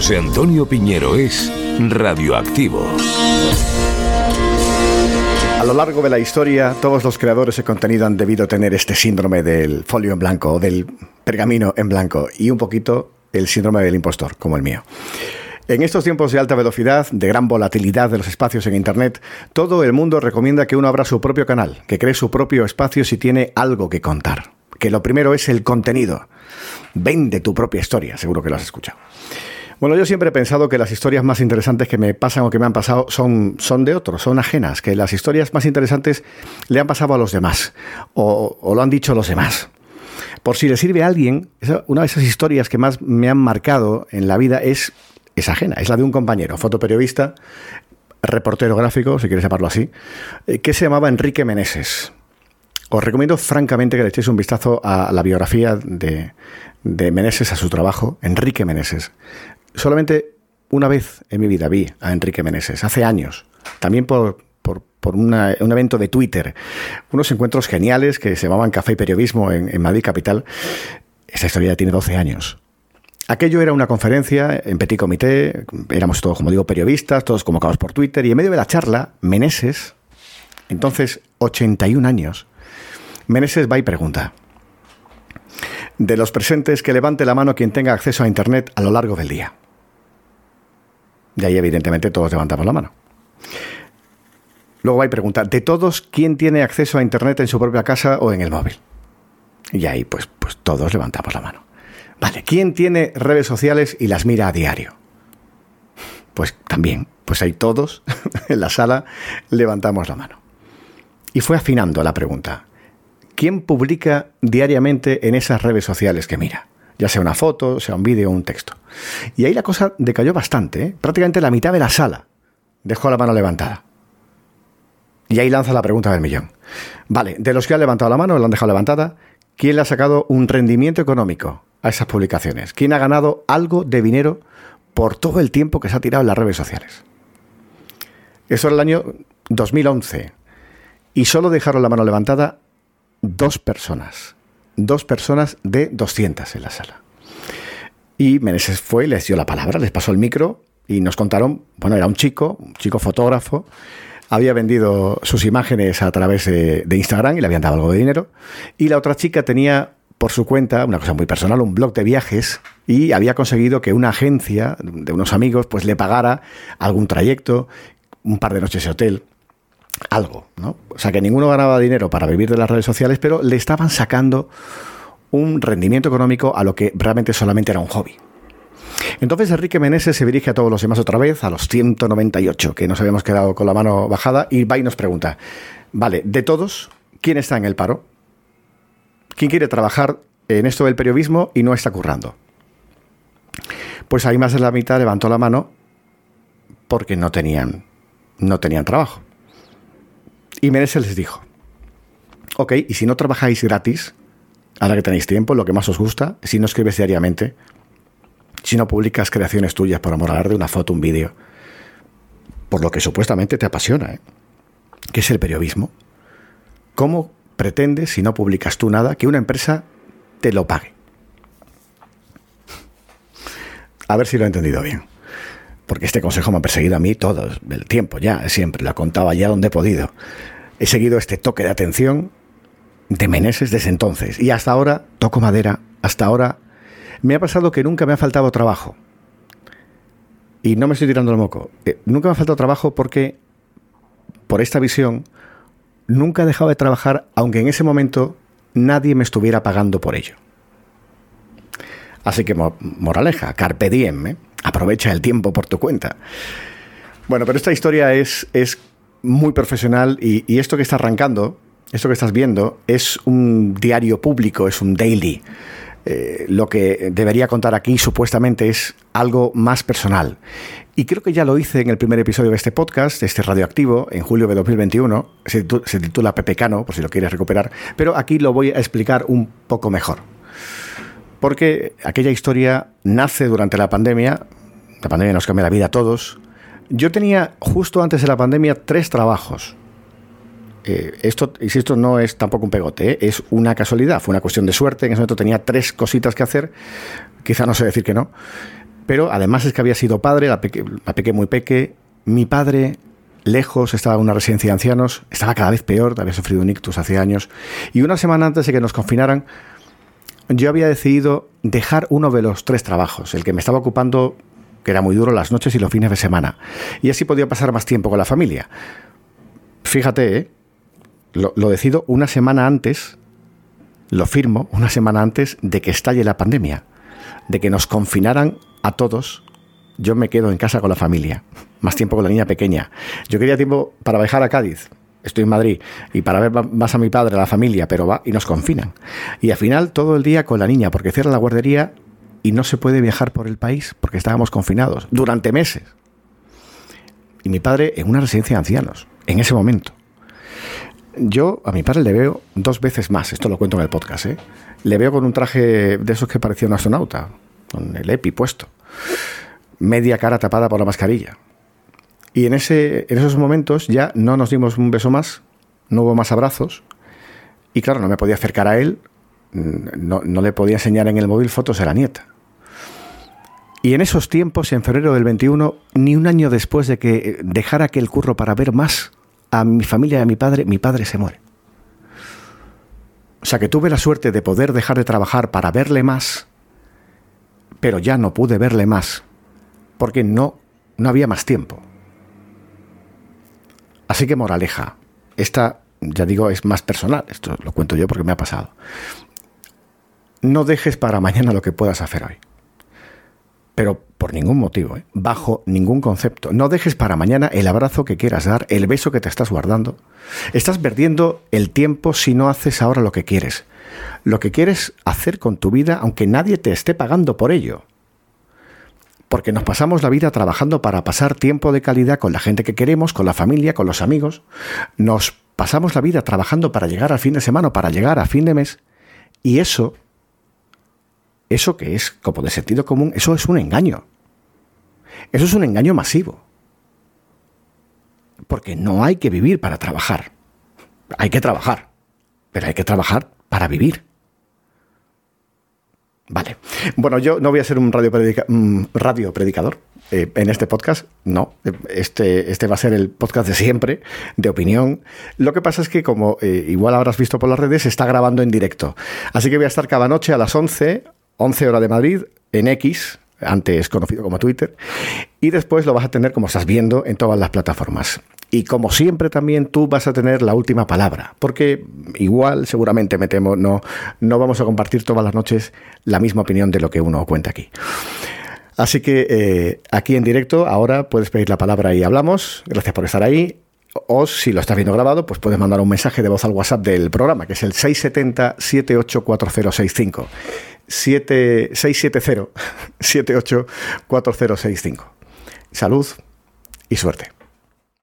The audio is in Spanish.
José Antonio Piñero es radioactivo. A lo largo de la historia, todos los creadores de contenido han debido tener este síndrome del folio en blanco o del pergamino en blanco y un poquito el síndrome del impostor, como el mío. En estos tiempos de alta velocidad, de gran volatilidad de los espacios en Internet, todo el mundo recomienda que uno abra su propio canal, que cree su propio espacio si tiene algo que contar. Que lo primero es el contenido. Vende tu propia historia, seguro que lo has escuchado. Bueno, yo siempre he pensado que las historias más interesantes que me pasan o que me han pasado son, son de otros, son ajenas, que las historias más interesantes le han pasado a los demás o, lo han dicho los demás. Por si le sirve a alguien, una de esas historias que más me han marcado en la vida es, es ajena, es la de un compañero, fotoperiodista, reportero gráfico, si quieres llamarlo así, eh, que se llamaba Enrique Meneses. Os recomiendo francamente que le echéis un vistazo a la biografía de, de Meneses, a su trabajo, Enrique Meneses solamente una vez en mi vida vi a Enrique Meneses, hace años, también por, un evento de Twitter, unos encuentros geniales que se llamaban Café y Periodismo en, Madrid Capital. Esta historia tiene 12 años. Aquello era una conferencia en Petit Comité, éramos todos, como digo, periodistas, todos convocados por Twitter, y en medio de la charla, Meneses, entonces 81 años, Meneses va y pregunta, de los presentes que levante la mano quien tenga acceso a Internet a lo largo del día. Y ahí evidentemente todos levantamos la mano. Luego hay pregunta, ¿de todos quién tiene acceso a Internet en su propia casa o en el móvil? Y ahí pues, pues todos levantamos la mano. Vale, ¿quién tiene redes sociales y las mira a diario? Pues también, pues ahí todos en la sala levantamos la mano. Y fue afinando la pregunta. ¿Quién publica diariamente en esas redes sociales que mira? Ya sea una foto, sea un vídeo o un texto. Y ahí la cosa decayó bastante. ¿eh? Prácticamente la mitad de la sala dejó la mano levantada. Y ahí lanza la pregunta del millón. Vale, de los que han levantado la mano, la han dejado levantada, ¿quién le ha sacado un rendimiento económico a esas publicaciones? ¿Quién ha ganado algo de dinero por todo el tiempo que se ha tirado en las redes sociales? Eso era el año 2011. Y solo dejaron la mano levantada dos personas, dos personas de 200 en la sala. Y Meneses fue, les dio la palabra, les pasó el micro y nos contaron, bueno, era un chico, un chico fotógrafo, había vendido sus imágenes a través de, Instagram y le habían dado algo de dinero. Y la otra chica tenía por su cuenta, una cosa muy personal, un blog de viajes y había conseguido que una agencia de unos amigos pues le pagara algún trayecto, un par de noches de hotel algo, ¿no? O sea, que ninguno ganaba dinero para vivir de las redes sociales, pero le estaban sacando un rendimiento económico a lo que realmente solamente era un hobby. Entonces Enrique Meneses se dirige a todos los demás otra vez, a los 198, que nos habíamos quedado con la mano bajada, y va y nos pregunta, vale, de todos, ¿quién está en el paro? ¿Quién quiere trabajar en esto del periodismo y no está currando? Pues ahí más de la mitad levantó la mano porque no tenían, no tenían trabajo. Y Meneses les dijo, ok, y si no trabajáis gratis, ahora que tenéis tiempo, lo que más os gusta, si no escribes diariamente, si no publicas creaciones tuyas por amor de una foto, un vídeo, por lo que supuestamente te apasiona, ¿eh? que es el periodismo, ¿cómo pretendes, si no publicas tú nada, que una empresa te lo pague? A ver si lo he entendido bien. Porque este consejo me ha perseguido a mí todo el tiempo, ya, siempre. Lo contaba ya donde he podido. He seguido este toque de atención de Meneses desde entonces. Y hasta ahora, toco madera, hasta ahora me ha pasado que nunca me ha faltado trabajo. Y no me estoy tirando el moco. Eh, nunca me ha faltado trabajo porque, por esta visión, nunca he dejado de trabajar, aunque en ese momento nadie me estuviera pagando por ello. Así que, moraleja, carpe ¿eh? Aprovecha el tiempo por tu cuenta. Bueno, pero esta historia es, es muy profesional y, esto que está arrancando, esto que estás viendo, es un diario público, es un daily. Eh, lo que debería contar aquí supuestamente es algo más personal. Y creo que ya lo hice en el primer episodio de este podcast, de este radioactivo, en julio de 2021. Se, se titula Pepecano, por si lo quieres recuperar. Pero aquí lo voy a explicar un poco mejor. Porque aquella historia nace durante la pandemia. La pandemia nos cambia la vida a todos yo tenía justo antes de la pandemia tres trabajos. Eh, esto, no es tampoco un pegote, ¿eh? es una casualidad, fue una cuestión de suerte. En ese momento tenía tres cositas que hacer, quizá no sé decir que no, Pero además es que había sido padre, la peque, la peque muy peque. Mi padre lejos, estaba en una residencia de ancianos, estaba cada vez peor, había sufrido un ictus hace años. Y una semana antes de que nos confinaran, yo había decidido dejar uno de los tres trabajos, el que me estaba ocupando, que era muy duro, las noches y los fines de semana. Y así podía pasar más tiempo con la familia. Fíjate, ¿eh? lo, lo decido una semana antes, lo firmo una semana antes de que estalle la pandemia, de que nos confinaran a todos. Yo me quedo en casa con la familia, más tiempo con la niña pequeña. Yo quería tiempo para viajar a Cádiz, estoy en Madrid, y para ver más a mi padre, a la familia, pero va y nos confinan. Y al final todo el día con la niña, porque cierra la guardería y no se puede viajar por el país porque estábamos confinados durante meses. Y mi padre en una residencia de ancianos, en ese momento. Yo a mi padre le veo dos veces más, esto lo cuento en el podcast, ¿eh? le veo con un traje de esos que parecía un astronauta, con el EPI puesto, media cara tapada por la mascarilla. Y en, ese, en esos momentos ya no nos dimos un beso más, no hubo más abrazos, y claro, no me podía acercar a él, no, no le podía enseñar en el móvil fotos de la nieta. Y en esos tiempos, en febrero del 21, ni un año después de que dejara aquel curro para ver más a mi familia y a mi padre, mi padre se muere. O sea que tuve la suerte de poder dejar de trabajar para verle más, pero ya no pude verle más, porque no, no había más tiempo. Así que moraleja, esta, ya digo, es más personal, esto lo cuento yo porque me ha pasado. No dejes para mañana lo que puedas hacer hoy pero por ningún motivo, ¿eh? bajo ningún concepto. No dejes para mañana el abrazo que quieras dar, el beso que te estás guardando. Estás perdiendo el tiempo si no haces ahora lo que quieres. Lo que quieres hacer con tu vida aunque nadie te esté pagando por ello. Porque nos pasamos la vida trabajando para pasar tiempo de calidad con la gente que queremos, con la familia, con los amigos. Nos pasamos la vida trabajando para llegar al fin de semana, para llegar a fin de mes. Y eso eso que es como de sentido común, eso es un engaño. Eso es un engaño masivo. Porque no hay que vivir para trabajar. Hay que trabajar, pero hay que trabajar para vivir. Vale. Bueno, yo no voy a ser un radio, mm, radio predicador eh, en este podcast. No, este, este va a ser el podcast de siempre, de opinión. Lo que pasa es que, como eh, igual habrás visto por las redes, se está grabando en directo. Así que voy a estar cada noche a las 11 11 horas de Madrid, en X, antes conocido como Twitter, y después lo vas a tener como estás viendo en todas las plataformas. Y como siempre también tú vas a tener la última palabra, porque igual seguramente me temo, no, no vamos a compartir todas las noches la misma opinión de lo que uno cuenta aquí. Así que eh, aquí en directo ahora puedes pedir la palabra y hablamos. Gracias por estar ahí. O si lo estás viendo grabado, pues puedes mandar un mensaje de voz al WhatsApp del programa, que es el 670 784065. 670 784065. Salud y suerte.